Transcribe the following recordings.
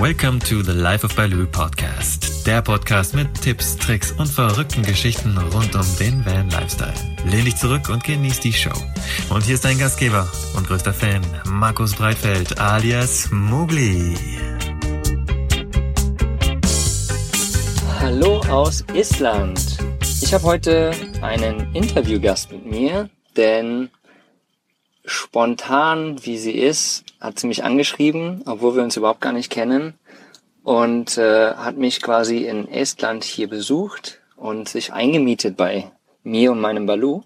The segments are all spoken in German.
Welcome to the Life of Baloo Podcast. Der Podcast mit Tipps, Tricks und verrückten Geschichten rund um den Van Lifestyle. Lehn dich zurück und genieß die Show. Und hier ist dein Gastgeber und größter Fan, Markus Breitfeld alias Mugli. Hallo aus Island. Ich habe heute einen Interviewgast mit mir, denn spontan, wie sie ist, hat sie mich angeschrieben, obwohl wir uns überhaupt gar nicht kennen und äh, hat mich quasi in Estland hier besucht und sich eingemietet bei mir und meinem Balu.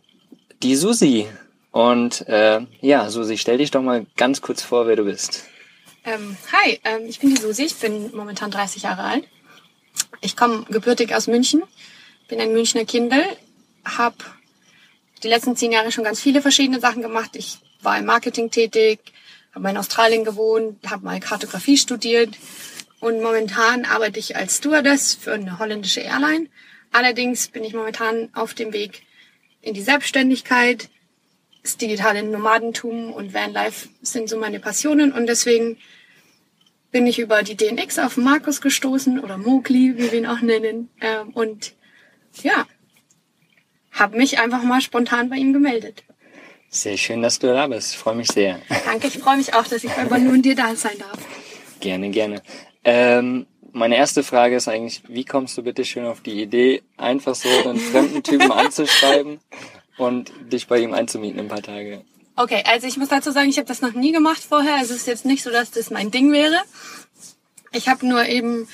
Die Susi. Und äh, ja, Susi, stell dich doch mal ganz kurz vor, wer du bist. Ähm, hi, ähm, ich bin die Susi, ich bin momentan 30 Jahre alt. Ich komme gebürtig aus München, bin ein Münchner Kindel, habe die letzten zehn Jahre schon ganz viele verschiedene Sachen gemacht. Ich war im Marketing tätig, habe mal in Australien gewohnt, habe mal Kartografie studiert und momentan arbeite ich als Stewardess für eine holländische Airline. Allerdings bin ich momentan auf dem Weg in die Selbstständigkeit. Das digitale Nomadentum und Vanlife sind so meine Passionen und deswegen bin ich über die DNX auf Markus gestoßen oder Mowgli, wie wir ihn auch nennen. Ähm, und ja, habe mich einfach mal spontan bei ihm gemeldet. Sehr schön, dass du da bist. Ich freue mich sehr. Danke, ich freue mich auch, dass ich bei Banu und dir da sein darf. Gerne, gerne. Ähm, meine erste Frage ist eigentlich, wie kommst du bitte schön auf die Idee, einfach so einen fremden Typen anzuschreiben und dich bei ihm einzumieten ein paar Tage? Okay, also ich muss dazu sagen, ich habe das noch nie gemacht vorher. Also es ist jetzt nicht so, dass das mein Ding wäre. Ich habe nur eben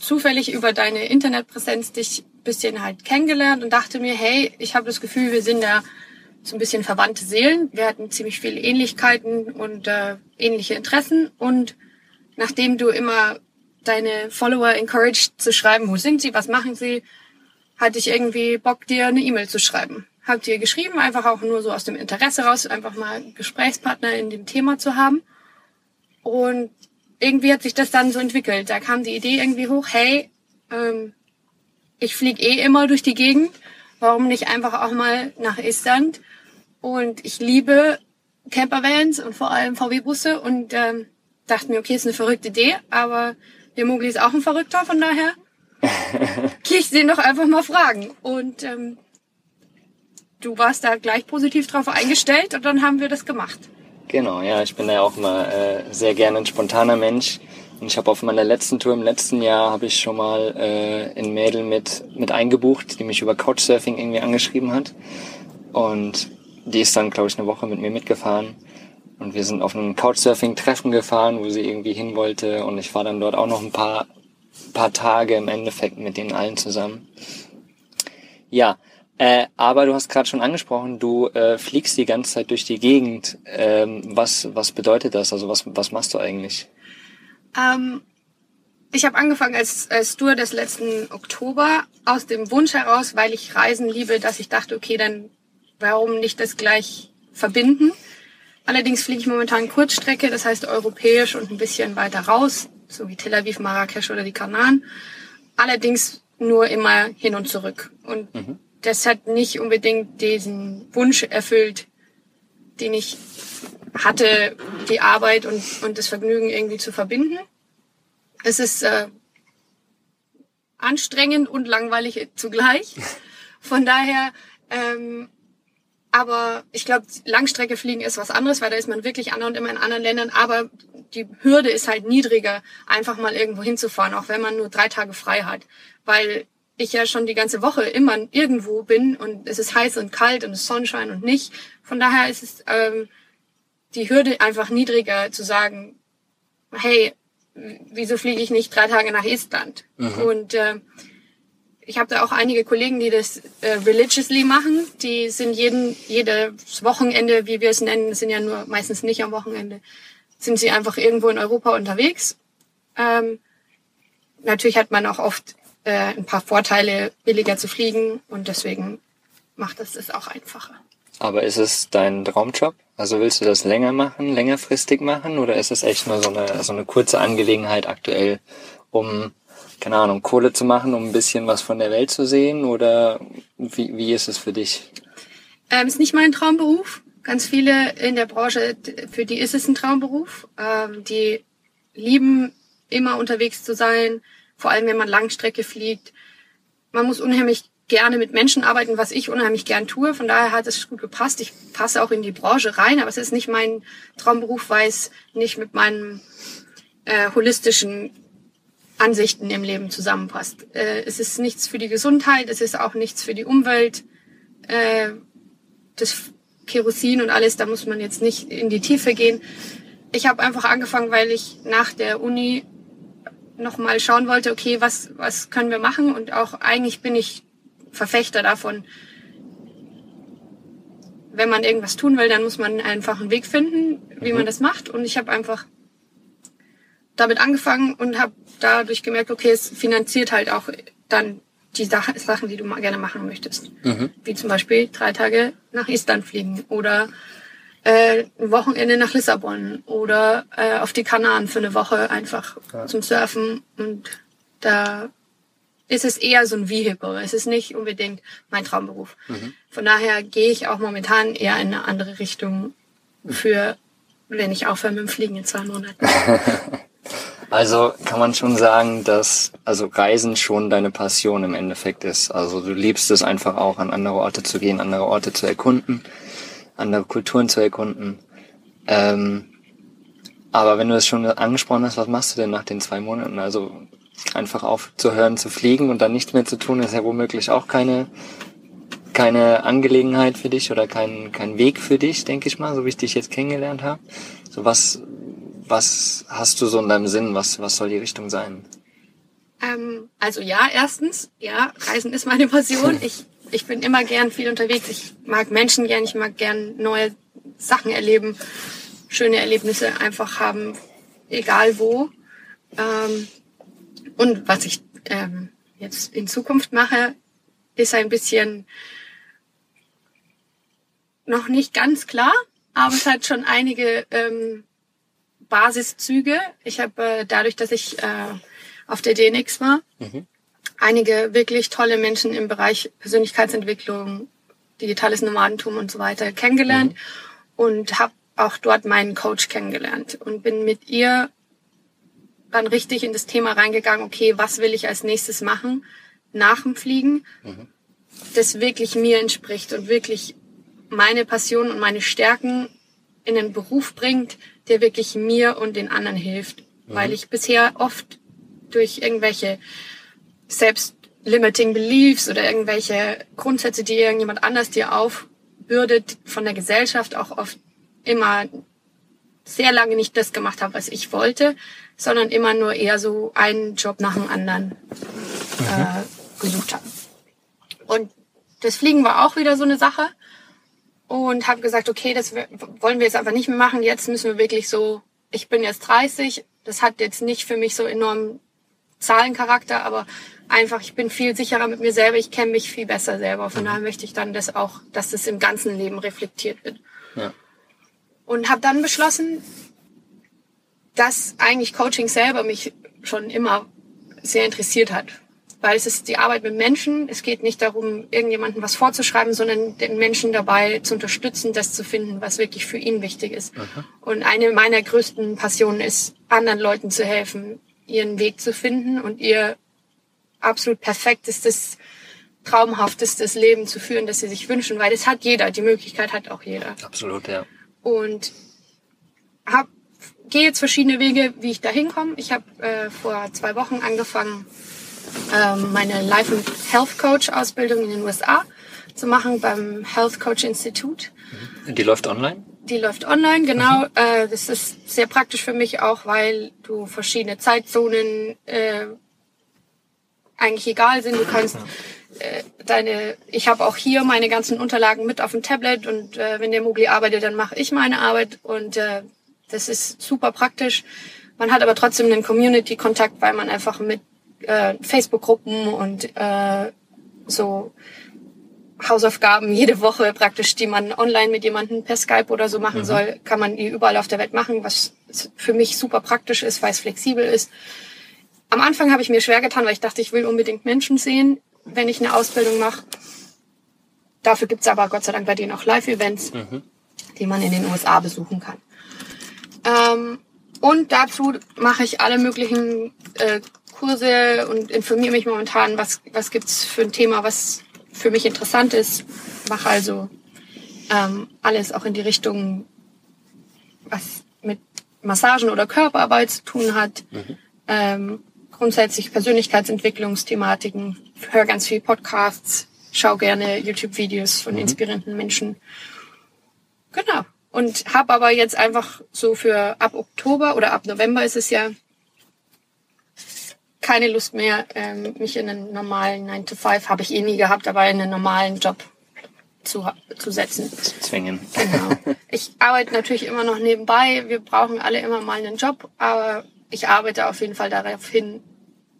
zufällig über deine Internetpräsenz dich bisschen halt kennengelernt und dachte mir, hey, ich habe das Gefühl, wir sind da so ein bisschen verwandte Seelen. Wir hatten ziemlich viele Ähnlichkeiten und äh, ähnliche Interessen. Und nachdem du immer deine Follower encouraged zu schreiben, wo sind sie, was machen sie, hatte ich irgendwie Bock, dir eine E-Mail zu schreiben. Hab dir geschrieben, einfach auch nur so aus dem Interesse raus, einfach mal Gesprächspartner in dem Thema zu haben. Und irgendwie hat sich das dann so entwickelt. Da kam die Idee irgendwie hoch, hey, ähm, ich fliege eh immer durch die Gegend, warum nicht einfach auch mal nach Island und ich liebe Campervans und vor allem VW-Busse und ähm, dachte mir, okay, ist eine verrückte Idee, aber der Mogli ist auch ein Verrückter, von daher gehe ich den doch einfach mal fragen. Und ähm, du warst da gleich positiv drauf eingestellt und dann haben wir das gemacht. Genau, ja, ich bin da ja auch mal äh, sehr gerne ein spontaner Mensch. Und ich habe auf meiner letzten Tour im letzten Jahr habe ich schon mal äh, ein Mädel mit mit eingebucht, die mich über Couchsurfing irgendwie angeschrieben hat. Und die ist dann, glaube ich, eine Woche mit mir mitgefahren. Und wir sind auf einem Couchsurfing-Treffen gefahren, wo sie irgendwie hin wollte. Und ich war dann dort auch noch ein paar, paar Tage im Endeffekt mit denen allen zusammen. Ja, äh, aber du hast gerade schon angesprochen, du äh, fliegst die ganze Zeit durch die Gegend. Ähm, was, was bedeutet das? Also was, was machst du eigentlich? Ähm, ich habe angefangen als, als Tour des letzten Oktober aus dem Wunsch heraus, weil ich Reisen liebe, dass ich dachte, okay, dann warum nicht das gleich verbinden? Allerdings fliege ich momentan Kurzstrecke, das heißt europäisch und ein bisschen weiter raus, so wie Tel Aviv, Marrakesch oder die Kanaren. Allerdings nur immer hin und zurück. Und mhm. das hat nicht unbedingt diesen Wunsch erfüllt, den ich hatte, die Arbeit und, und das Vergnügen irgendwie zu verbinden. Es ist äh, anstrengend und langweilig zugleich. Von daher ähm, aber ich glaube, Langstrecke fliegen ist was anderes, weil da ist man wirklich andauernd immer in anderen Ländern. Aber die Hürde ist halt niedriger, einfach mal irgendwo hinzufahren, auch wenn man nur drei Tage frei hat. Weil ich ja schon die ganze Woche immer irgendwo bin und es ist heiß und kalt und es ist Sonnenschein und nicht. Von daher ist es ähm, die Hürde einfach niedriger zu sagen, hey, wieso fliege ich nicht drei Tage nach Estland? Mhm. Und äh, ich habe da auch einige Kollegen, die das äh, religiously machen. Die sind jeden jedes Wochenende, wie wir es nennen, sind ja nur meistens nicht am Wochenende, sind sie einfach irgendwo in Europa unterwegs. Ähm, natürlich hat man auch oft äh, ein paar Vorteile, billiger zu fliegen und deswegen macht das es auch einfacher. Aber ist es dein Traumjob? Also willst du das länger machen, längerfristig machen oder ist es echt nur so eine, so eine kurze Angelegenheit aktuell, um keine Ahnung, Kohle zu machen, um ein bisschen was von der Welt zu sehen? Oder wie, wie ist es für dich? Ähm, ist nicht mein Traumberuf. Ganz viele in der Branche, für die ist es ein Traumberuf. Ähm, die lieben immer unterwegs zu sein, vor allem wenn man Langstrecke fliegt. Man muss unheimlich gerne mit Menschen arbeiten, was ich unheimlich gern tue. Von daher hat es gut gepasst. Ich passe auch in die Branche rein, aber es ist nicht mein Traumberuf, weil es nicht mit meinen äh, holistischen Ansichten im Leben zusammenpasst. Äh, es ist nichts für die Gesundheit, es ist auch nichts für die Umwelt. Äh, das Kerosin und alles, da muss man jetzt nicht in die Tiefe gehen. Ich habe einfach angefangen, weil ich nach der Uni nochmal schauen wollte, okay, was, was können wir machen? Und auch eigentlich bin ich Verfechter davon, wenn man irgendwas tun will, dann muss man einfach einen Weg finden, wie mhm. man das macht. Und ich habe einfach damit angefangen und habe dadurch gemerkt, okay, es finanziert halt auch dann die Sachen, die du gerne machen möchtest. Mhm. Wie zum Beispiel drei Tage nach Island fliegen oder äh, ein Wochenende nach Lissabon oder äh, auf die Kanaren für eine Woche einfach ja. zum Surfen. Und da ist es eher so ein Vehicle. Es ist nicht unbedingt mein Traumberuf. Mhm. Von daher gehe ich auch momentan eher in eine andere Richtung für, wenn ich aufhöre mit dem Fliegen in zwei Monaten. Also kann man schon sagen, dass also Reisen schon deine Passion im Endeffekt ist. Also du liebst es einfach auch, an andere Orte zu gehen, andere Orte zu erkunden, andere Kulturen zu erkunden. Ähm, aber wenn du es schon angesprochen hast, was machst du denn nach den zwei Monaten? Also einfach aufzuhören zu fliegen und dann nichts mehr zu tun, ist ja womöglich auch keine keine Angelegenheit für dich oder kein, kein Weg für dich, denke ich mal, so wie ich dich jetzt kennengelernt habe. So was, was hast du so in deinem Sinn? Was, was soll die Richtung sein? Ähm, also ja, erstens, ja, Reisen ist meine Passion. Ich, ich bin immer gern viel unterwegs. Ich mag Menschen gern, ich mag gern neue Sachen erleben, schöne Erlebnisse einfach haben, egal wo. Ähm, und was ich ähm, jetzt in Zukunft mache, ist ein bisschen noch nicht ganz klar, aber es hat schon einige ähm, Basiszüge. Ich habe äh, dadurch, dass ich äh, auf der DNX war, mhm. einige wirklich tolle Menschen im Bereich Persönlichkeitsentwicklung, digitales Nomadentum und so weiter kennengelernt mhm. und habe auch dort meinen Coach kennengelernt und bin mit ihr dann richtig in das Thema reingegangen, okay, was will ich als nächstes machen nach dem Fliegen, mhm. das wirklich mir entspricht und wirklich meine Passion und meine Stärken in einen Beruf bringt, der wirklich mir und den anderen hilft. Mhm. Weil ich bisher oft durch irgendwelche selbst-limiting Beliefs oder irgendwelche Grundsätze, die irgendjemand anders dir aufbürdet, von der Gesellschaft auch oft immer sehr lange nicht das gemacht habe, was ich wollte, sondern immer nur eher so einen Job nach dem anderen mhm. äh, gesucht habe. Und das Fliegen war auch wieder so eine Sache und habe gesagt, okay, das wollen wir jetzt einfach nicht mehr machen. Jetzt müssen wir wirklich so, ich bin jetzt 30, das hat jetzt nicht für mich so enorm Zahlencharakter, aber einfach, ich bin viel sicherer mit mir selber, ich kenne mich viel besser selber. Von daher möchte ich dann das auch, dass das im ganzen Leben reflektiert wird. Ja. Und habe dann beschlossen, dass eigentlich Coaching selber mich schon immer sehr interessiert hat weil es ist die Arbeit mit Menschen. Es geht nicht darum, irgendjemandem was vorzuschreiben, sondern den Menschen dabei zu unterstützen, das zu finden, was wirklich für ihn wichtig ist. Aha. Und eine meiner größten Passionen ist, anderen Leuten zu helfen, ihren Weg zu finden und ihr absolut perfektestes, traumhaftestes Leben zu führen, das sie sich wünschen, weil das hat jeder, die Möglichkeit hat auch jeder. Absolut, ja. Und hab, gehe jetzt verschiedene Wege, wie ich da hinkomme. Ich habe äh, vor zwei Wochen angefangen, meine Life and Health Coach Ausbildung in den USA zu machen beim Health Coach Institute. Die läuft online? Die läuft online, genau. Mhm. Äh, das ist sehr praktisch für mich auch, weil du verschiedene Zeitzonen äh, eigentlich egal sind. Du kannst äh, deine, ich habe auch hier meine ganzen Unterlagen mit auf dem Tablet und äh, wenn der Mogli arbeitet, dann mache ich meine Arbeit und äh, das ist super praktisch. Man hat aber trotzdem einen Community-Kontakt, weil man einfach mit äh, Facebook-Gruppen und äh, so Hausaufgaben jede Woche praktisch, die man online mit jemandem per Skype oder so machen mhm. soll, kann man die überall auf der Welt machen, was für mich super praktisch ist, weil es flexibel ist. Am Anfang habe ich mir schwer getan, weil ich dachte, ich will unbedingt Menschen sehen, wenn ich eine Ausbildung mache. Dafür gibt's aber Gott sei Dank bei denen auch Live-Events, mhm. die man in den USA besuchen kann. Ähm, Und dazu mache ich alle möglichen äh, Kurse und informiere mich momentan, was, was gibt's für ein Thema, was für mich interessant ist. Mache also ähm, alles auch in die Richtung, was mit Massagen oder Körperarbeit zu tun hat. Mhm. Ähm, grundsätzlich Persönlichkeitsentwicklungsthematiken. Höre ganz viel Podcasts, schau gerne YouTube-Videos von inspirierenden Menschen. Genau. Und habe aber jetzt einfach so für ab Oktober oder ab November ist es ja keine Lust mehr, ähm, mich in einen normalen 9 to 5 habe ich eh nie gehabt, aber in einen normalen Job zu, zu setzen. Zu zwingen. Genau. Ich arbeite natürlich immer noch nebenbei. Wir brauchen alle immer mal einen Job, aber ich arbeite auf jeden Fall darauf hin,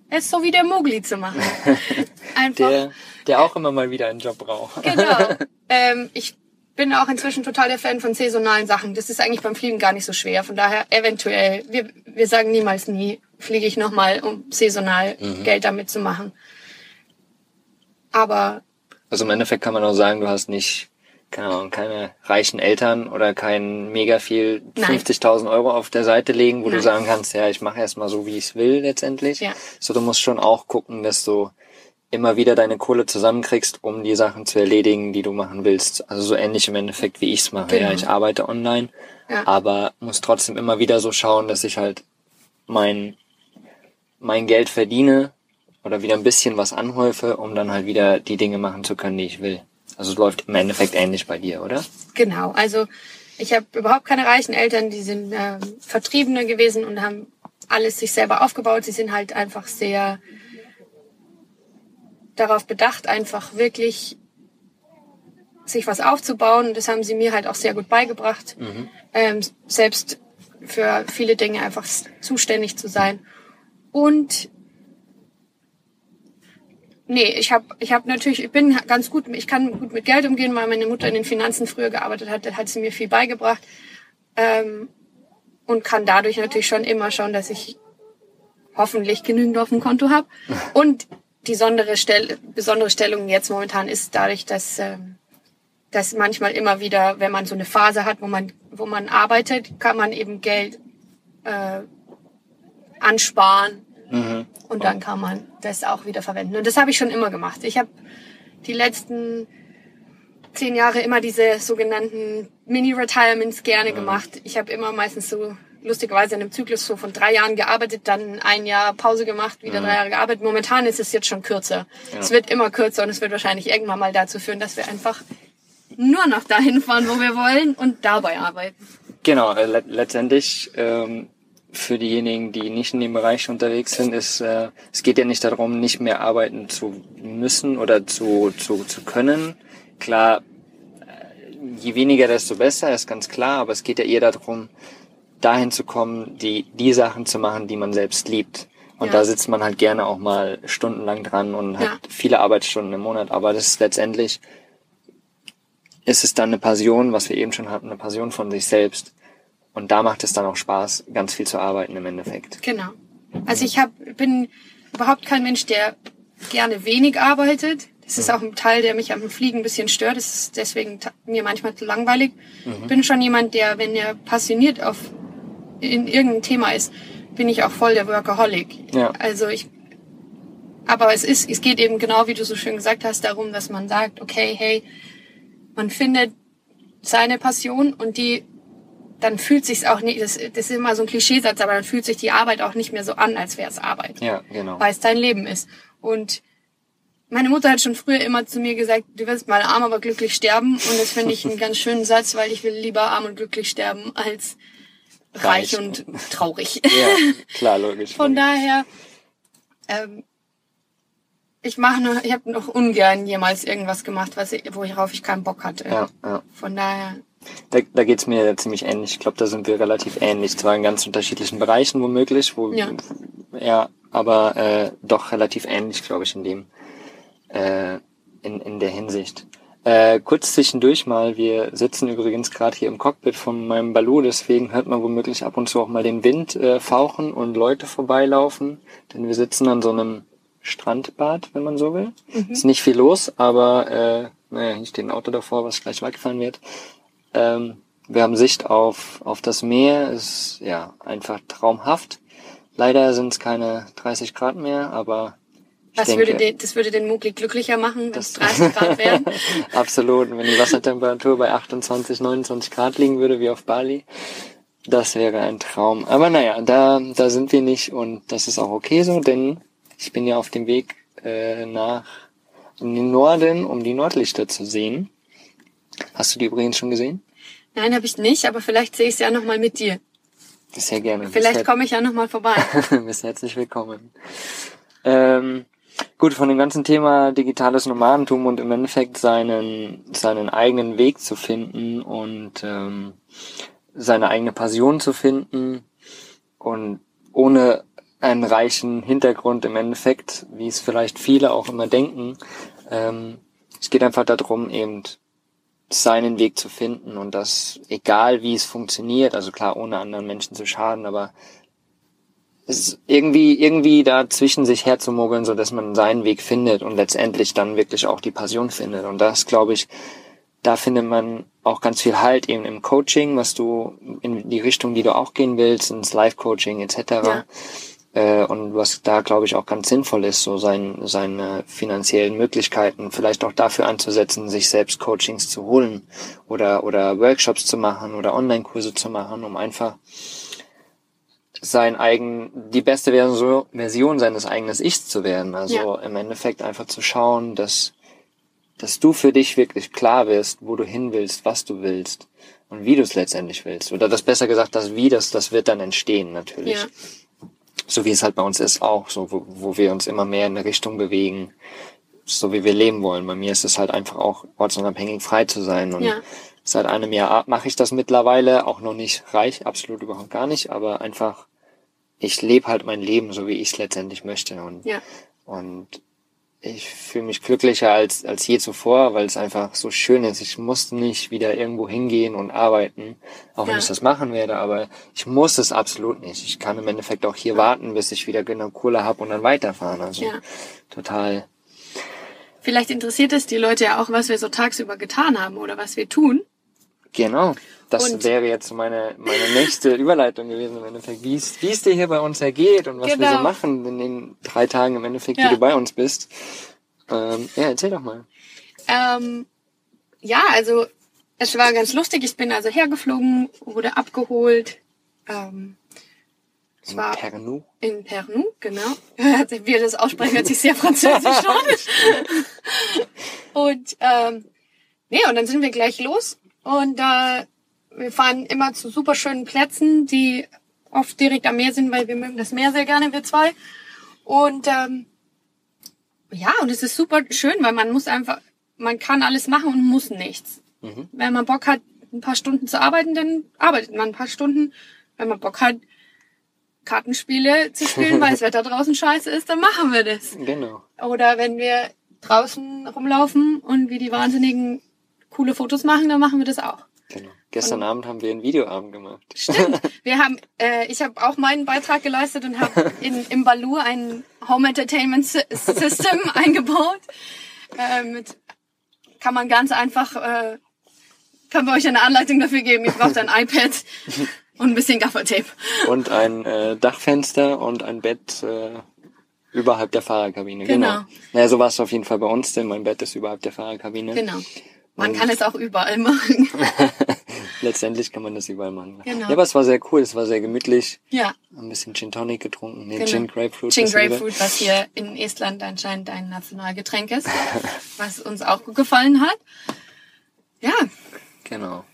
es so wie der Mogli zu machen. Einfach. Der, der auch immer mal wieder einen Job braucht. Genau. Ähm, ich bin auch inzwischen total der Fan von saisonalen Sachen. Das ist eigentlich beim Fliegen gar nicht so schwer. Von daher eventuell, wir, wir sagen niemals nie, fliege ich nochmal, um saisonal Geld damit zu machen. Aber Also im Endeffekt kann man auch sagen, du hast nicht, keine Ahnung, keine reichen Eltern oder kein mega viel Nein. 50.000 Euro auf der Seite legen, wo du Nein. sagen kannst, ja, ich mache erstmal so, wie ich es will letztendlich. Ja. So, du musst schon auch gucken, dass du immer wieder deine Kohle zusammenkriegst, um die Sachen zu erledigen, die du machen willst. Also so ähnlich im Endeffekt, wie ich es mache. Genau. Ja, ich arbeite online, Ja. aber muss trotzdem immer wieder so schauen, dass ich halt mein, mein Geld verdiene oder wieder ein bisschen was anhäufe, um dann halt wieder die Dinge machen zu können, die ich will. Also es läuft im Endeffekt ähnlich bei dir, oder? Genau, also ich habe überhaupt keine reichen Eltern, die sind ähm, Vertriebene gewesen und haben alles sich selber aufgebaut. Sie sind halt einfach sehr darauf bedacht, einfach wirklich sich was aufzubauen. Das haben sie mir halt auch sehr gut beigebracht, ähm, selbst für viele Dinge einfach zuständig zu sein. Und Nee, ich habe ich hab natürlich, ich bin ganz gut, ich kann gut mit Geld umgehen, weil meine Mutter in den Finanzen früher gearbeitet hat, da hat sie mir viel beigebracht. Ähm, und kann dadurch natürlich schon immer schauen, dass ich hoffentlich genügend auf dem Konto habe. Und die besondere, Stell besondere Stellung jetzt momentan ist dadurch, dass, ähm, dass manchmal immer wieder, wenn man so eine Phase hat, wo man, wo man arbeitet, kann man eben Geld äh, ansparen und dann kann man das auch wieder verwenden. Und das habe ich schon immer gemacht. Ich habe die letzten zehn Jahre immer diese sogenannten Mini-Retirements gerne gemacht. Ich habe immer meistens so lustigerweise in einem Zyklus so von drei Jahren gearbeitet, dann ein Jahr Pause gemacht, wieder drei Jahre gearbeitet. Momentan ist es jetzt schon kürzer. Es wird immer kürzer und es wird wahrscheinlich irgendwann mal dazu führen, dass wir einfach nur noch dahin fahren, wo wir wollen und dabei arbeiten. Genau, äh, le letztendlich ähm, für diejenigen, die nicht in dem Bereich unterwegs sind, ist äh, es geht ja nicht darum, nicht mehr arbeiten zu müssen oder zu, zu, zu können. Klar, äh, je weniger, desto besser, ist ganz klar, aber es geht ja eher darum, dahin zu kommen, die, die Sachen zu machen, die man selbst liebt. Und Ja. da sitzt man halt gerne auch mal stundenlang dran und hat Ja. viele Arbeitsstunden im Monat, aber das ist letztendlich ist es dann eine Passion, was wir eben schon hatten, eine Passion von sich selbst. Und da macht es dann auch Spaß, ganz viel zu arbeiten im Endeffekt. Genau. Also ich hab, bin überhaupt kein Mensch, der gerne wenig arbeitet. Das ist auch ein Teil, der mich am Fliegen ein bisschen stört. Das ist deswegen mir manchmal zu langweilig. Ich bin schon jemand, der, wenn er passioniert auf in irgendein Thema ist, bin ich auch voll der Workaholic. Ja. Also ich, aber es ist, es geht eben genau, wie du so schön gesagt hast, darum, dass man sagt, okay, hey, man findet seine Passion und die dann fühlt sich's auch nicht, das, das ist immer so ein Klischeesatz, aber dann fühlt sich die Arbeit auch nicht mehr so an, als wäre es Arbeit, Ja, genau. weil es dein Leben ist. Und meine Mutter hat schon früher immer zu mir gesagt, du wirst mal arm, aber glücklich sterben. Und das finde ich einen ganz schönen Satz, weil ich will lieber arm und glücklich sterben als reich, Reich. und traurig. Ja, klar, logisch. Von logisch. daher, ähm, ich mache noch, ich habe noch ungern jemals irgendwas gemacht, was ich, worauf ich keinen Bock hatte. Ja, ja. Von daher, Da, da geht's mir ziemlich ähnlich. Ich glaube, da sind wir relativ ähnlich. Zwar in ganz unterschiedlichen Bereichen womöglich, wo Ja. ja aber äh, doch relativ ähnlich, glaube ich, in dem äh, in, in der Hinsicht. Äh, kurz zwischendurch mal, wir sitzen übrigens gerade hier im Cockpit von meinem Balu, deswegen hört man womöglich ab und zu auch mal den Wind äh, fauchen und Leute vorbeilaufen, denn wir sitzen an so einem Strandbad, wenn man so will. Ist nicht viel los, aber äh, naja, hier steht ein Auto davor, was gleich wegfahren wird. Ähm, wir haben Sicht auf, auf das Meer, ist ja einfach traumhaft. Leider sind es keine 30 Grad mehr, aber Was denke, würde den, das würde den Mugli glücklicher machen, wenn es 30 Grad wären. Absolut. Wenn die Wassertemperatur bei 28, 29 Grad liegen würde, wie auf Bali, das wäre ein Traum. Aber naja, da, da sind wir nicht und das ist auch okay so, denn ich bin ja auf dem Weg äh, nach in den Norden, um die Nordlichter zu sehen. Hast du die übrigens schon gesehen? Nein, habe ich nicht, aber vielleicht sehe ich es ja nochmal mit dir. Sehr gerne. Vielleicht komme ich ja nochmal vorbei. Bist herzlich willkommen. Ähm, gut, von dem ganzen Thema digitales Nomadentum und im Endeffekt seinen, seinen eigenen Weg zu finden und ähm, seine eigene Passion zu finden und ohne einen reichen Hintergrund im Endeffekt, wie es vielleicht viele auch immer denken. Ähm, es geht einfach darum, eben seinen Weg zu finden und das, egal wie es funktioniert, also klar, ohne anderen Menschen zu schaden, aber irgendwie, irgendwie dazwischen sich herzumogeln, so dass man seinen Weg findet und letztendlich dann wirklich auch die Passion findet. Und das, glaube ich, da findet man auch ganz viel Halt eben im Coaching, was du in die Richtung, die du auch gehen willst, ins Live-Coaching etc. Ja. Äh, und was da, glaube ich, auch ganz sinnvoll ist, so sein, seine finanziellen Möglichkeiten vielleicht auch dafür anzusetzen, sich selbst Coachings zu holen oder, oder Workshops zu machen oder Online-Kurse zu machen, um einfach sein eigen, die beste Version, Version seines eigenen Ichs zu werden. Also Ja. im Endeffekt einfach zu schauen, dass, dass du für dich wirklich klar wirst, wo du hin willst, was du willst und wie du es letztendlich willst. Oder das besser gesagt, das Wie, das, das wird dann entstehen natürlich. Ja. So wie es halt bei uns ist auch, so wo, wo wir uns immer mehr in eine Richtung bewegen, so wie wir leben wollen. Bei mir ist es halt einfach auch ortsunabhängig frei zu sein. Und Ja. seit einem Jahr mache ich das mittlerweile, auch noch nicht reich, absolut überhaupt gar nicht, aber einfach, ich lebe halt mein Leben, so wie ich es letztendlich möchte. Und, Ja. und ich fühle mich glücklicher als, als je zuvor, weil es einfach so schön ist. Ich muss nicht wieder irgendwo hingehen und arbeiten, auch wenn Ja. ich das machen werde, aber ich muss es absolut nicht. Ich kann im Endeffekt auch hier warten, bis ich wieder genau Kohle habe und dann weiterfahren. Also Ja. total. Vielleicht interessiert es die Leute ja auch, was wir so tagsüber getan haben oder was wir tun. Genau. Das Und- wäre jetzt meine, meine nächste Überleitung gewesen im Endeffekt, wie es, wie es dir hier bei uns ergeht und was wir Genau. so machen in den drei Tagen im Endeffekt, Ja. die du bei uns bist. Ähm, ja, erzähl doch mal. Ähm, ja, also es war ganz lustig. Ich bin also hergeflogen, wurde abgeholt. Ähm, In war Pernu. in Pernu, genau. Wie wir das aussprechen, hört sich sehr französisch an. Und ähm, nee, und dann sind wir gleich los. Und äh, wir fahren immer zu super schönen Plätzen, die oft direkt am Meer sind, weil wir mögen das Meer sehr gerne, wir zwei. Und ähm, ja, und es ist super schön, weil man muss einfach, man kann alles machen und muss nichts. Mhm. Wenn man Bock hat, ein paar Stunden zu arbeiten, dann arbeitet man ein paar Stunden. Wenn man Bock hat, Kartenspiele zu spielen, weil das Wetter draußen scheiße ist, dann machen wir das. Genau. Oder wenn wir draußen rumlaufen und wie die Wahnsinnigen coole Fotos machen, dann machen wir das auch. Genau. Gestern Abend haben wir einen Videoabend gemacht. Stimmt. Wir haben, äh, ich habe auch meinen Beitrag geleistet und habe in im Balu ein Home Entertainment Sy- System eingebaut. Äh, mit kann man ganz einfach, äh, können wir euch eine Anleitung dafür geben. Ihr braucht ein iPad und ein bisschen Gaffertape. Und ein äh, Dachfenster und ein Bett äh, überhalb der Fahrerkabine. Genau. Genau. Naja, so war es auf jeden Fall bei uns, denn mein Bett ist überhalb der Fahrerkabine. Genau. Man kann es auch überall machen. Letztendlich kann man das überall machen. Genau. Ja, aber es war sehr cool, es war sehr gemütlich. ja. Ein bisschen Gin Tonic getrunken. Nee, Genau. Gin Grapefruit. Gin. Grapefruit, was hier in Estland anscheinend ein Nationalgetränk ist, was uns auch gut gefallen hat. Ja, Genau.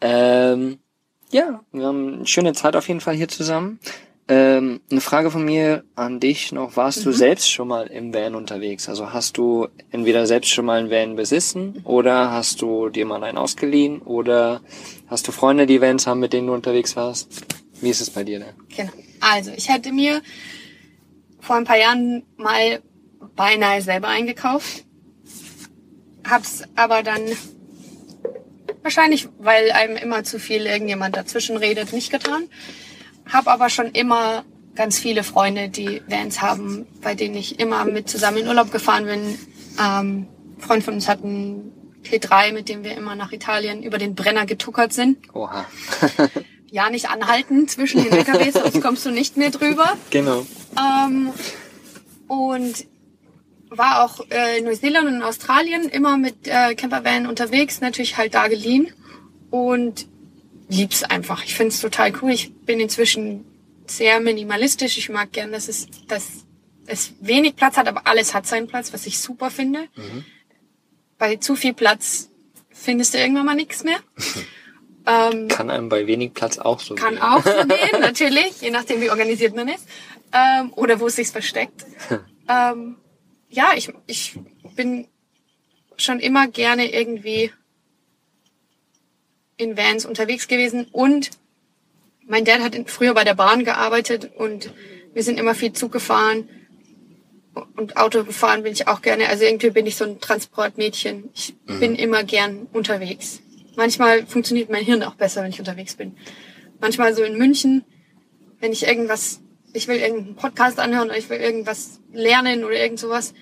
Ähm, ja, wir haben eine schöne Zeit auf jeden Fall hier zusammen. Ähm, eine Frage von mir an dich noch. Warst Mhm. du selbst schon mal im Van unterwegs? Also hast du entweder selbst schon mal einen Van besessen oder hast du dir mal einen ausgeliehen oder hast du Freunde, die Vans haben, mit denen du unterwegs warst? Wie ist es bei dir denn? genau. Also, ich hatte mir vor ein paar Jahren mal beinahe selber eingekauft. Hab's aber dann wahrscheinlich, weil einem immer zu viel irgendjemand dazwischen redet, nicht getan. Hab aber schon immer ganz viele Freunde, die Vans haben, bei denen ich immer mit zusammen in Urlaub gefahren bin. Ähm, ein Freund von uns hat einen T3, mit dem wir immer nach Italien über den Brenner getuckert sind. Oha. Ja, nicht anhalten zwischen den LKWs, sonst kommst du nicht mehr drüber. genau. Ähm, und war auch äh, in Neuseeland und in Australien immer mit äh, Campervan unterwegs, natürlich halt da geliehen und lieb's einfach. Ich find's total cool. Ich bin inzwischen sehr minimalistisch. Ich mag gern, dass es, dass es wenig Platz hat, aber alles hat seinen Platz, was ich super finde. Bei zu viel Platz findest du irgendwann mal nichts mehr. ähm, Kann einem bei wenig Platz auch so kann gehen. auch so gehen, natürlich, je nachdem, wie organisiert man ist. Ähm, oder wo es sich versteckt. ähm, ja, ich, ich bin schon immer gerne irgendwie in Vans unterwegs gewesen und mein Dad hat früher bei der Bahn gearbeitet und wir sind immer viel Zug gefahren und Auto gefahren bin ich auch gerne. Also irgendwie bin ich so ein Transportmädchen. Ich bin immer gern unterwegs. Manchmal funktioniert mein Hirn auch besser, wenn ich unterwegs bin. Manchmal so in München, wenn ich irgendwas, ich will irgendeinen Podcast anhören oder ich will irgendwas lernen oder irgend sowas,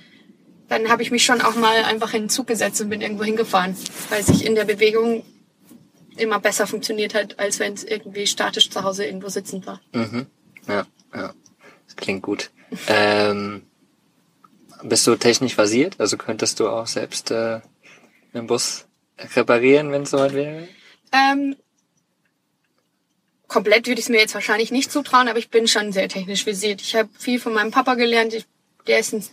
dann habe ich mich schon auch mal einfach in den Zug gesetzt und bin irgendwo hingefahren, weil sich in der Bewegung immer besser funktioniert hat, als wenn es irgendwie statisch zu Hause irgendwo sitzend war. Mhm. Ja, ja. Das klingt gut. ähm, bist du technisch versiert? Also könntest du auch selbst äh, einen Bus reparieren, wenn es soweit wäre? Ähm, komplett würde ich es mir jetzt wahrscheinlich nicht zutrauen, aber ich bin schon sehr technisch visiert. Ich habe viel von meinem Papa gelernt. Ich, der ist ein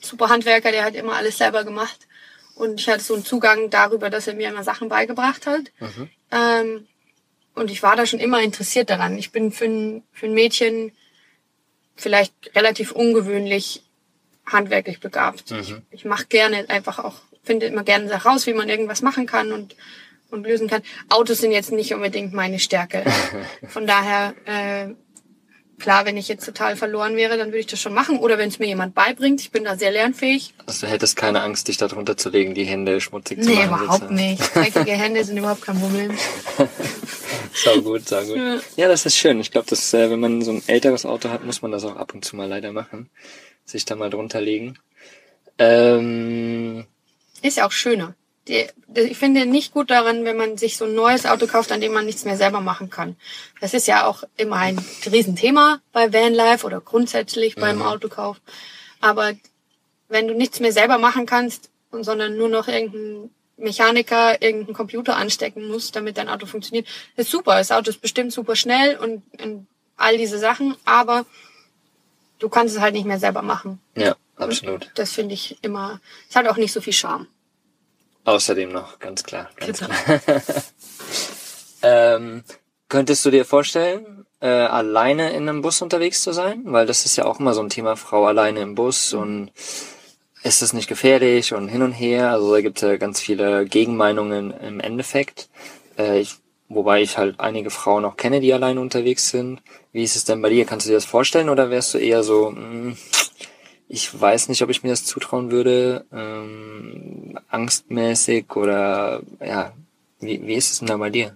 super Handwerker, der hat immer alles selber gemacht. Und ich hatte so einen Zugang darüber, dass er mir immer Sachen beigebracht hat. Ähm, und ich war da schon immer interessiert daran. Ich bin für ein, für ein Mädchen vielleicht relativ ungewöhnlich handwerklich begabt. Ich, ich mache gerne einfach auch, finde immer gerne heraus, wie man irgendwas machen kann und, und lösen kann. Autos sind jetzt nicht unbedingt meine Stärke. Von daher, äh, klar, wenn ich jetzt total verloren wäre, dann würde ich das schon machen. Oder wenn es mir jemand beibringt, ich bin da sehr lernfähig. Also du hättest keine Angst, dich da drunter zu legen, die Hände schmutzig zu Nee, machen. überhaupt sozusagen. nicht. Dreckige Hände sind überhaupt kein Problem. Sau gut, sau gut. Ja. Ja, das ist schön. Ich glaube, dass äh, wenn man so ein älteres Auto hat, muss man das auch ab und zu mal leider machen. Sich da mal drunter legen. Ähm, Ist ja auch schöner. Die, ich finde nicht gut daran, wenn man sich so ein neues Auto kauft, an dem man nichts mehr selber machen kann. Das ist ja auch immer ein Riesenthema bei Vanlife oder grundsätzlich beim Autokauf. Aber wenn du nichts mehr selber machen kannst, und sondern nur noch irgendein Mechaniker irgendeinen Computer anstecken musst, damit dein Auto funktioniert, ist super. Das Auto ist bestimmt super schnell und, und all diese Sachen, aber du kannst es halt nicht mehr selber machen. ja, absolut. Das finde ich immer, es hat auch nicht so viel Charme. Außerdem noch, ganz klar. Ganz klar. ähm, könntest du dir vorstellen, äh, alleine in einem Bus unterwegs zu sein? Weil das ist ja auch immer so ein Thema, Frau alleine im Bus und ist es nicht gefährlich und hin und her. Also da gibt es ja ganz viele Gegenmeinungen im Endeffekt. Äh, ich, wobei ich halt einige Frauen auch kenne, die alleine unterwegs sind. Wie ist es denn bei dir? Kannst du dir das vorstellen oder wärst du eher so, mh, ich weiß nicht, ob ich mir das zutrauen würde, ähm, angstmäßig oder ja, wie, wie ist es denn da bei dir?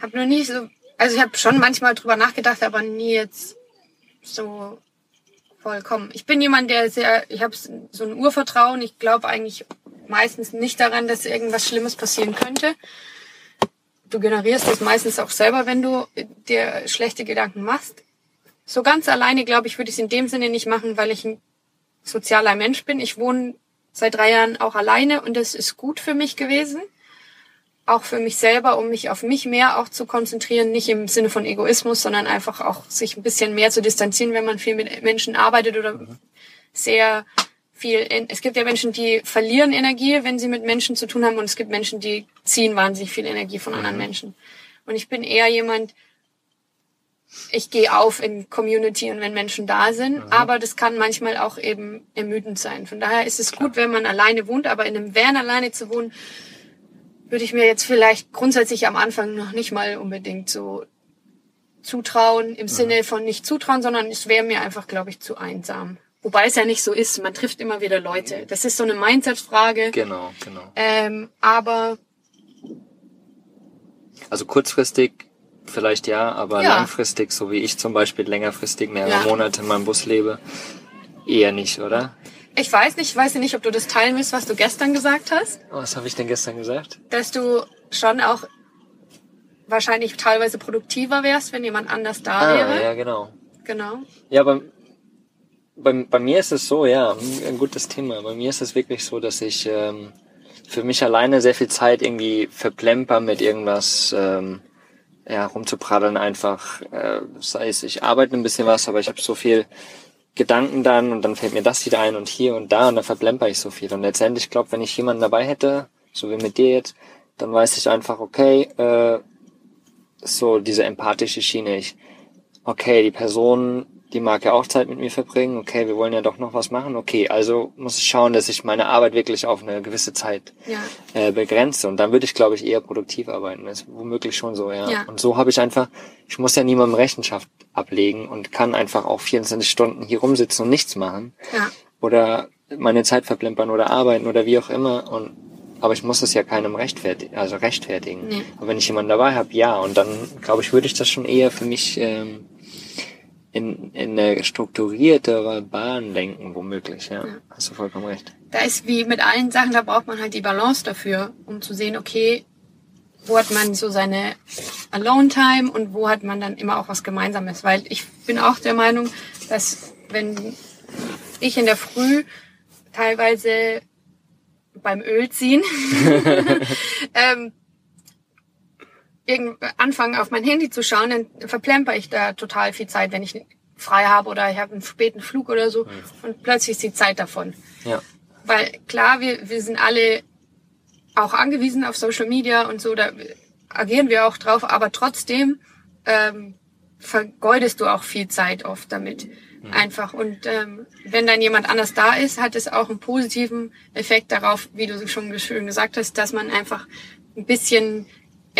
Hab noch nie so, also ich habe schon manchmal drüber nachgedacht, aber nie jetzt so vollkommen. Ich bin jemand, der sehr, ich habe so ein Urvertrauen. Ich glaube eigentlich meistens nicht daran, dass irgendwas Schlimmes passieren könnte. Du generierst das meistens auch selber, wenn du dir schlechte Gedanken machst. So ganz alleine, glaube ich, würde ich es in dem Sinne nicht machen, weil ich ein sozialer Mensch bin. Ich wohne seit drei Jahren auch alleine und das ist gut für mich gewesen auch für mich selber, um mich auf mich mehr auch zu konzentrieren, nicht im Sinne von Egoismus, sondern einfach auch sich ein bisschen mehr zu distanzieren, wenn man viel mit Menschen arbeitet oder sehr viel. In, es gibt ja Menschen, die verlieren Energie, wenn sie mit Menschen zu tun haben, und es gibt Menschen, die ziehen wahnsinnig viel Energie von anderen Menschen. Und ich bin eher jemand, ich gehe auf in Community und wenn Menschen da sind, aber das kann manchmal auch eben ermüdend sein. Von daher ist es gut, wenn man alleine wohnt, aber in einem Van alleine zu wohnen, würde ich mir jetzt vielleicht grundsätzlich am Anfang noch nicht mal unbedingt so zutrauen, im Sinne von nicht zutrauen, sondern es wäre mir einfach, glaube ich, zu einsam. Wobei es ja nicht so ist, man trifft immer wieder Leute. Das ist so eine Mindset-Frage. Genau, genau. Ähm, aber Also kurzfristig vielleicht ja, aber Ja. langfristig, so wie ich zum Beispiel längerfristig mehrere Ja. Monate in meinem Bus lebe, eher nicht, oder? Ich weiß nicht, ich weiß nicht, ob du das teilen willst, was du gestern gesagt hast. Was habe ich denn gestern gesagt? Dass du schon auch wahrscheinlich teilweise produktiver wärst, wenn jemand anders da Ah, wäre. ja, genau. Genau. Ja, bei, bei, bei mir ist es so, ja, ein gutes Thema. Bei mir ist es wirklich so, dass ich ähm, für mich alleine sehr viel Zeit irgendwie verplemper mit irgendwas ähm, ja, rumzupraddeln einfach. Äh, sei es, ich arbeite ein bisschen was, aber ich habe so viel Gedanken dann und dann fällt mir das wieder ein und hier und da und dann verplemper ich so viel. Und letztendlich, ich glaube, wenn ich jemanden dabei hätte, so wie mit dir jetzt, dann weiß ich einfach, okay, äh, so diese empathische Schiene. Ich, okay, die Person, die mag ja auch Zeit mit mir verbringen. Okay, wir wollen ja doch noch was machen. Okay, also muss ich schauen, dass ich meine Arbeit wirklich auf eine gewisse Zeit Ja. äh, begrenze. Und dann würde ich, glaube ich, eher produktiv arbeiten. Das ist womöglich schon so, ja. Ja. Und so habe ich einfach, ich muss ja niemandem Rechenschaft ablegen und kann einfach auch 24 Stunden hier rumsitzen und nichts machen. Ja. Oder meine Zeit verplempern oder arbeiten oder wie auch immer. Und aber ich muss es ja keinem rechtfertigen, also rechtfertigen. Nee. Aber wenn ich jemanden dabei habe, ja. Und dann glaube ich, würde ich das schon eher für mich ähm, in, in eine strukturiertere Bahn lenken, womöglich. Ja, hast du vollkommen recht. Da ist wie mit allen Sachen, da braucht man halt die Balance dafür, um zu sehen, okay, wo hat man so seine Alone-Time und wo hat man dann immer auch was Gemeinsames. Weil ich bin auch der Meinung, dass wenn ich in der Früh teilweise beim Öl ziehen ähm, anfangen auf mein Handy zu schauen, dann verplemper ich da total viel Zeit, wenn ich frei habe oder ich habe einen späten Flug oder so und plötzlich ist die Zeit davon. Ja, Weil klar, wir, wir sind alle auch angewiesen auf Social Media und so, da agieren wir auch drauf, aber trotzdem ähm, vergeudest du auch viel Zeit oft damit. Einfach. Und ähm, wenn dann jemand anders da ist, hat es auch einen positiven Effekt darauf, wie du schon schön gesagt hast, dass man einfach ein bisschen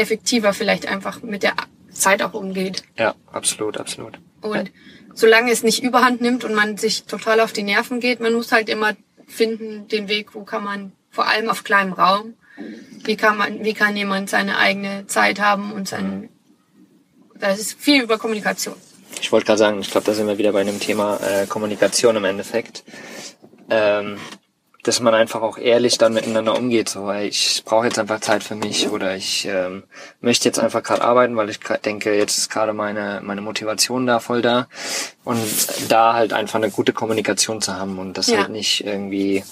effektiver vielleicht einfach mit der Zeit auch umgeht. ja, absolut, absolut. Und solange es nicht überhand nimmt und man sich total auf die Nerven geht, man muss halt immer finden, den Weg, wo kann man, vor allem auf kleinem Raum, wie kann man, wie kann jemand seine eigene Zeit haben und sein, das ist viel über Kommunikation. Ich wollte gerade sagen, ich glaube, da sind wir wieder bei dem Thema äh, Kommunikation im Endeffekt. Ähm, dass man einfach auch ehrlich dann miteinander umgeht. So, ey, ich brauche jetzt einfach Zeit für mich oder ich ähm, möchte jetzt einfach gerade arbeiten, weil ich denke, jetzt ist gerade meine meine Motivation da voll da und da halt einfach eine gute Kommunikation zu haben und das Ja. halt nicht irgendwie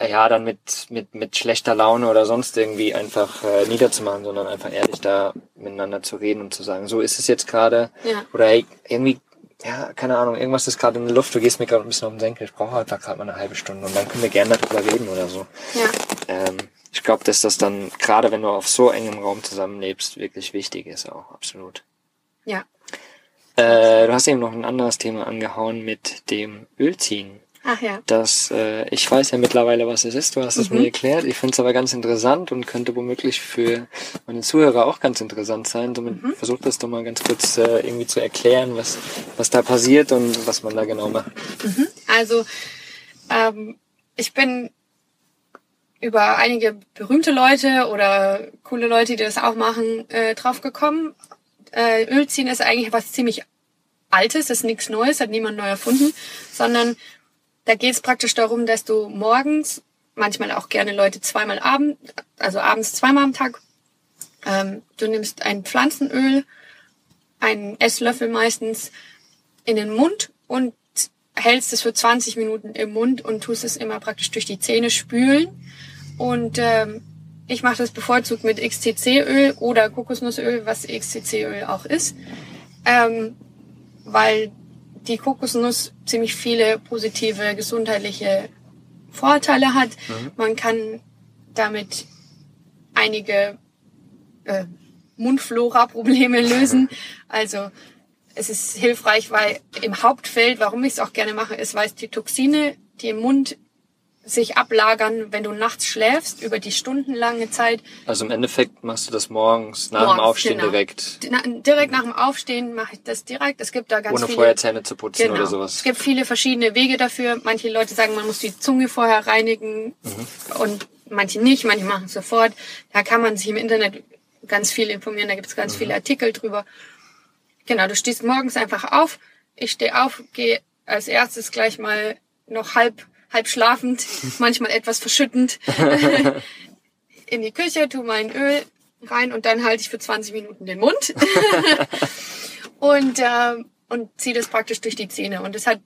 ja dann mit mit mit schlechter Laune oder sonst irgendwie einfach äh, niederzumachen, sondern einfach ehrlich da miteinander zu reden und zu sagen, so ist es jetzt gerade Ja. oder hey, irgendwie ja, keine Ahnung, irgendwas ist gerade in der Luft, du gehst mir gerade ein bisschen auf den Senkel, ich brauche einfach gerade mal eine halbe Stunde und dann können wir gerne darüber reden oder so. Ja, Ähm, ich glaube, dass das dann, gerade wenn du auf so engem Raum zusammenlebst, wirklich wichtig ist auch, absolut. ja. Äh, du hast eben noch ein anderes Thema angehauen mit dem Ölziehen. Ach ja. Das, äh, ich weiß ja mittlerweile, was es ist, du hast es mir erklärt. Ich finde es aber ganz interessant und könnte womöglich für meine Zuhörer auch ganz interessant sein. Somit versuch das doch mal ganz kurz äh, irgendwie zu erklären, was, was da passiert und was man da genau macht. Also ähm, ich bin über einige berühmte Leute oder coole Leute, die das auch machen, äh, draufgekommen. Äh, Ölziehen ist eigentlich was ziemlich Altes, ist nichts Neues, hat niemand neu erfunden, sondern da geht es praktisch darum, dass du morgens, manchmal auch gerne Leute zweimal abend, also abends zweimal am Tag, ähm, du nimmst ein Pflanzenöl, einen Esslöffel meistens, in den Mund und hältst es für 20 Minuten im Mund und tust es immer praktisch durch die Zähne spülen. Und ähm, ich mache das bevorzugt mit XTC-Öl oder Kokosnussöl, was XTC-Öl auch ist, ähm, weil die Kokosnuss ziemlich viele positive gesundheitliche Vorteile hat. Man kann damit einige äh, Mundflora-Probleme lösen. Also es ist hilfreich, weil im Hauptfeld, warum ich es auch gerne mache, ist, weil es die Toxine, die im Mund sich ablagern, wenn du nachts schläfst, über die stundenlange Zeit. Also im Endeffekt machst du das morgens nach dem Morgens, Aufstehen genau. direkt, direkt nach dem Aufstehen mache ich das direkt. Es gibt da ganz ohne viele. vorher Zähne zu putzen Genau. oder Es sowas. gibt viele verschiedene Wege dafür. Manche Leute sagen, man muss die Zunge vorher reinigen und manche nicht, manche machen es sofort. Da kann man sich im Internet ganz viel informieren, da gibt es ganz viele Artikel drüber. Genau, du stehst morgens einfach auf. Ich stehe auf, gehe als erstes gleich mal noch halb, halb schlafend, manchmal etwas verschüttend in die Küche, tu mein Öl rein und dann halte ich für 20 Minuten den Mund und, äh, und ziehe das praktisch durch die Zähne. Und es hat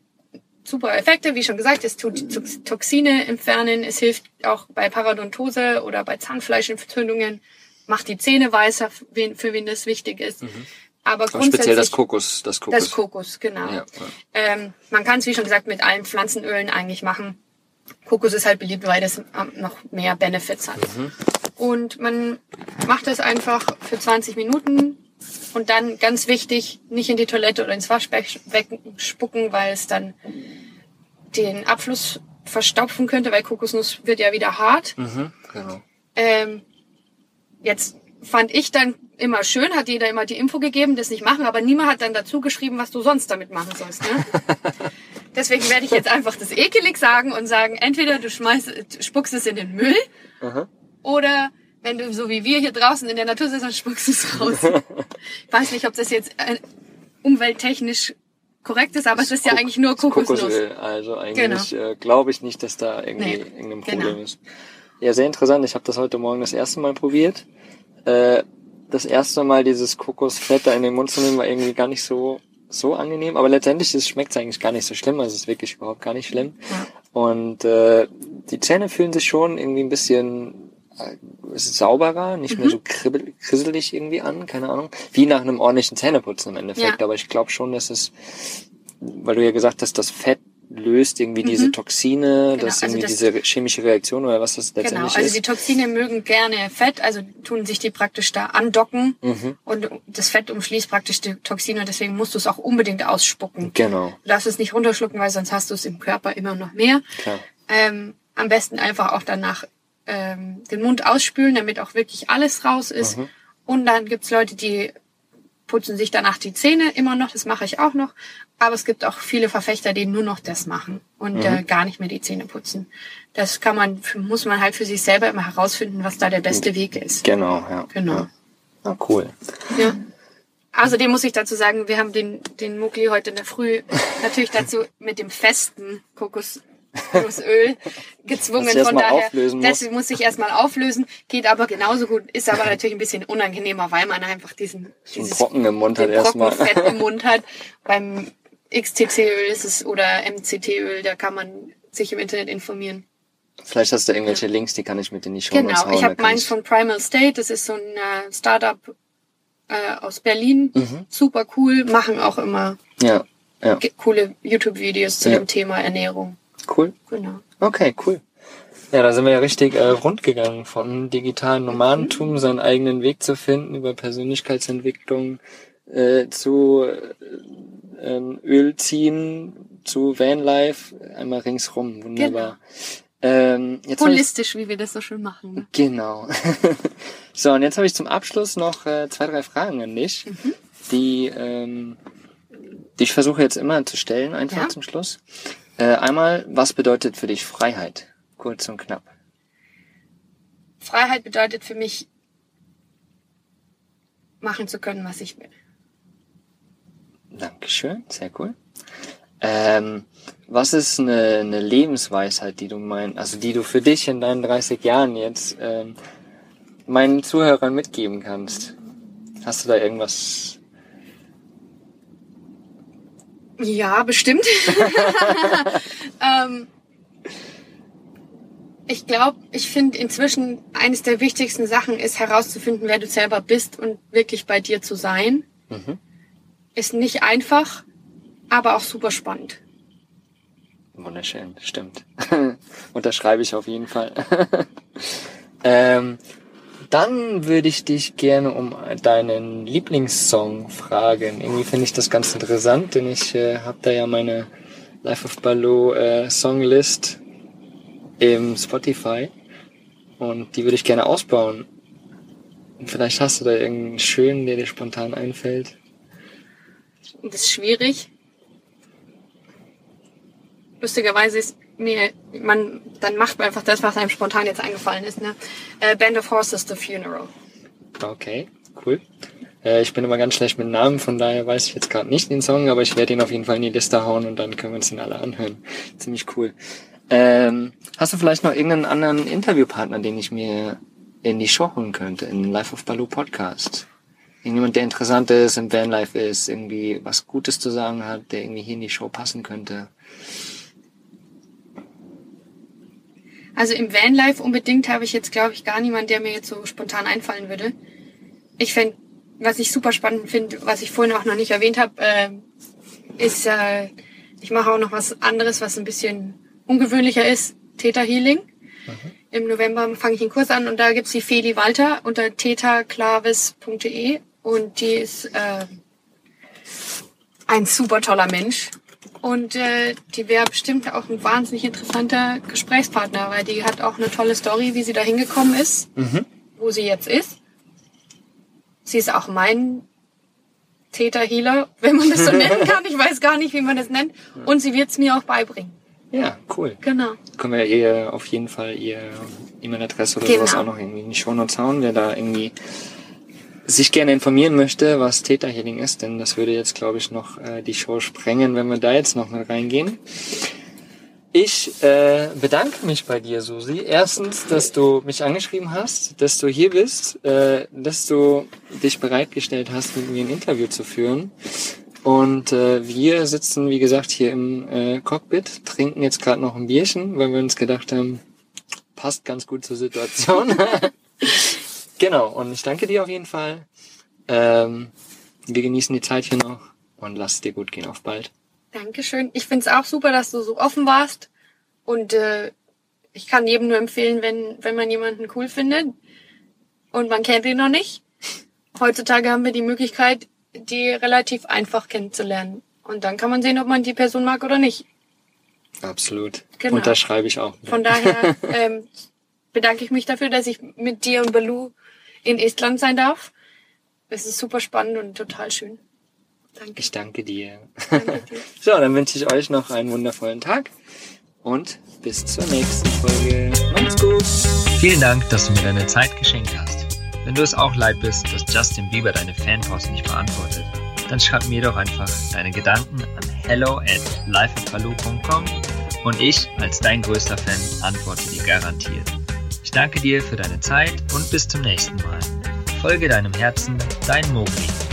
super Effekte, wie schon gesagt, es tut Toxine entfernen, es hilft auch bei Parodontose oder bei Zahnfleischentzündungen, macht die Zähne weißer, für wen das wichtig ist. Mhm. Aber, speziell das Kokos, das Kokos. Das Kokos, genau. Ja, ja. Ähm, man kann es, wie schon gesagt, mit allen Pflanzenölen eigentlich machen. Kokos ist halt beliebt, weil das noch mehr Benefits hat. Mhm. Und man macht das einfach für 20 Minuten und dann ganz wichtig, nicht in die Toilette oder ins Waschbecken spucken, weil es dann den Abfluss verstopfen könnte, weil Kokosnuss wird ja wieder hart. Mhm, genau. Ähm, jetzt fand ich dann immer schön, hat jeder immer die Info gegeben, das nicht machen, aber niemand hat dann dazu geschrieben, was du sonst damit machen sollst. Ne? Deswegen werde ich jetzt einfach das ekelig sagen und sagen, entweder du schmeißt, spuckst es in den Müll Aha. oder wenn du so wie wir hier draußen in der Natur sitzt, dann spuckst du es raus. ich weiß nicht, ob das jetzt äh, umwelttechnisch korrekt ist, aber es ist ja eigentlich nur Kokosnuss. Kokosöl. Also eigentlich genau. äh, glaube ich nicht, dass da irgendwie nee, irgendein Problem genau. ist. Ja, sehr interessant. Ich habe das heute Morgen das erste Mal probiert. Äh, das erste Mal dieses Kokosfett da in den Mund zu nehmen, war irgendwie gar nicht so so angenehm, aber letztendlich schmeckt es eigentlich gar nicht so schlimm, also es ist wirklich überhaupt gar nicht schlimm. Ja. Und äh, die Zähne fühlen sich schon irgendwie ein bisschen äh, sauberer, nicht mhm. mehr so kribbel, krisselig irgendwie an, keine Ahnung. Wie nach einem ordentlichen Zähneputzen im Endeffekt. Ja. Aber ich glaube schon, dass es, weil du ja gesagt hast, das Fett löst irgendwie mhm. diese Toxine, genau. das also irgendwie das, diese chemische Reaktion oder was das letztendlich genau. also ist. Also die Toxine mögen gerne Fett, also tun sich die praktisch da andocken mhm. und das Fett umschließt praktisch die Toxine und deswegen musst du es auch unbedingt ausspucken. Genau. Du darfst es nicht runterschlucken, weil sonst hast du es im Körper immer noch mehr. Klar. Ähm, am besten einfach auch danach ähm, den Mund ausspülen, damit auch wirklich alles raus ist. Mhm. Und dann gibt's Leute, die putzen sich danach die Zähne immer noch, das mache ich auch noch. Aber es gibt auch viele Verfechter, die nur noch das machen und mhm. äh, gar nicht mehr die Zähne putzen. Das kann man, muss man halt für sich selber immer herausfinden, was da der beste Weg ist. Genau, ja. Genau. Ja. Ah, cool. Ja. Außerdem muss ich dazu sagen, wir haben den, den Mugli heute in der Früh natürlich dazu mit dem festen Kokos Öl gezwungen. Von daher, das muss ich erstmal auflösen, geht aber genauso gut, ist aber natürlich ein bisschen unangenehmer, weil man einfach diesen dieses Brocken im Mund hat erstmal. Fett im Mund hat. Beim XTC-Öl ist es oder MCT-Öl, da kann man sich im Internet informieren. Vielleicht hast du irgendwelche ja. Links, die kann ich mit in die Show Genau, ich habe meins von Primal State, das ist so ein äh, Startup äh, aus Berlin. Mhm. Super cool, machen auch immer ja, ja. coole YouTube-Videos zu dem Thema Ernährung. Cool. Genau. Okay, cool. Ja, da sind wir ja richtig äh, rund gegangen von digitalen Nomadentum, mhm. seinen eigenen Weg zu finden, über Persönlichkeitsentwicklung äh, zu äh, Öl ziehen, zu Vanlife, einmal ringsrum. Wunderbar. Genau. Ähm, jetzt Holistisch, ich, wie wir das so schön machen. Ne? Genau. so, und jetzt habe ich zum Abschluss noch äh, zwei, drei Fragen an dich, mhm. die, ähm, die ich versuche jetzt immer zu stellen, einfach ja. zum Schluss. Äh, einmal, was bedeutet für dich Freiheit? Kurz und knapp. Freiheit bedeutet für mich, machen zu können, was ich will. Dankeschön, sehr cool. Ähm, was ist eine, eine Lebensweisheit, die du meinst, also die du für dich in deinen 30 Jahren jetzt ähm, meinen Zuhörern mitgeben kannst? Hast du da irgendwas ja, bestimmt. ähm, ich glaube, ich finde inzwischen eines der wichtigsten Sachen ist herauszufinden, wer du selber bist und wirklich bei dir zu sein. Mhm. Ist nicht einfach, aber auch super spannend. Wunderschön, stimmt. Unterschreibe ich auf jeden Fall. ähm, dann würde ich dich gerne um deinen Lieblingssong fragen. Irgendwie finde ich das ganz interessant, denn ich äh, habe da ja meine Life of Baloo äh, Songlist im Spotify und die würde ich gerne ausbauen. Vielleicht hast du da irgendeinen schönen, der dir spontan einfällt. Das ist schwierig. Lustigerweise ist mir, man, dann macht man einfach das, was einem spontan jetzt eingefallen ist. Ne? Äh, Band of Horses, The Funeral. Okay, cool. Äh, ich bin immer ganz schlecht mit Namen, von daher weiß ich jetzt gerade nicht den Song, aber ich werde ihn auf jeden Fall in die Liste hauen und dann können wir uns den alle anhören. Ziemlich cool. Ähm, hast du vielleicht noch irgendeinen anderen Interviewpartner, den ich mir in die Show holen könnte, in Life of Baloo Podcast? Irgendjemand, der interessant ist, im Vanlife ist, irgendwie was Gutes zu sagen hat, der irgendwie hier in die Show passen könnte. Also im Vanlife unbedingt habe ich jetzt, glaube ich, gar niemanden, der mir jetzt so spontan einfallen würde. Ich fände, was ich super spannend finde, was ich vorhin auch noch nicht erwähnt habe, äh, ist, äh, ich mache auch noch was anderes, was ein bisschen ungewöhnlicher ist, Theta Healing. Mhm. Im November fange ich einen Kurs an und da gibt's die Feli Walter unter thetaklavis.de und die ist äh, ein super toller Mensch. Und äh, die wäre bestimmt auch ein wahnsinnig interessanter Gesprächspartner, weil die hat auch eine tolle Story, wie sie da hingekommen ist, mhm. wo sie jetzt ist. Sie ist auch mein Täter-Healer, wenn man das so nennen kann. Ich weiß gar nicht, wie man das nennt. Und sie wird es mir auch beibringen. Ja, cool. Genau. Können wir ihr auf jeden Fall ihr E-Mail-Adresse oder genau. sowas auch noch irgendwie in die Show Notes hauen, wer da irgendwie sich gerne informieren möchte, was Theta Healing ist, denn das würde jetzt, glaube ich, noch äh, die Show sprengen, wenn wir da jetzt noch mit reingehen. Ich äh, bedanke mich bei dir, Susi. Erstens, dass du mich angeschrieben hast, dass du hier bist, äh, dass du dich bereitgestellt hast, mit mir ein Interview zu führen. Und äh, wir sitzen, wie gesagt, hier im äh, Cockpit, trinken jetzt gerade noch ein Bierchen, weil wir uns gedacht haben, passt ganz gut zur Situation. Genau, und ich danke dir auf jeden Fall. Ähm, wir genießen die Zeit hier noch und lass es dir gut gehen. Auf bald. Dankeschön. Ich finde es auch super, dass du so offen warst. Und äh, ich kann jedem nur empfehlen, wenn, wenn man jemanden cool findet und man kennt ihn noch nicht. Heutzutage haben wir die Möglichkeit, die relativ einfach kennenzulernen. Und dann kann man sehen, ob man die Person mag oder nicht. Absolut. Genau. Unterschreibe ich auch. Von daher ähm, bedanke ich mich dafür, dass ich mit dir und Baloo in Estland sein darf. Es ist super spannend und total schön. Danke. Ich danke dir. Danke dir. so, dann wünsche ich euch noch einen wundervollen Tag und bis zur nächsten Folge. Macht's gut. Vielen Dank, dass du mir deine Zeit geschenkt hast. Wenn du es auch leid bist, dass Justin Bieber deine Fanpost nicht beantwortet, dann schreib mir doch einfach deine Gedanken an hello at lifeatbaloo.com und ich als dein größter Fan antworte dir garantiert. Danke dir für deine Zeit und bis zum nächsten Mal. Folge deinem Herzen, dein Mogli.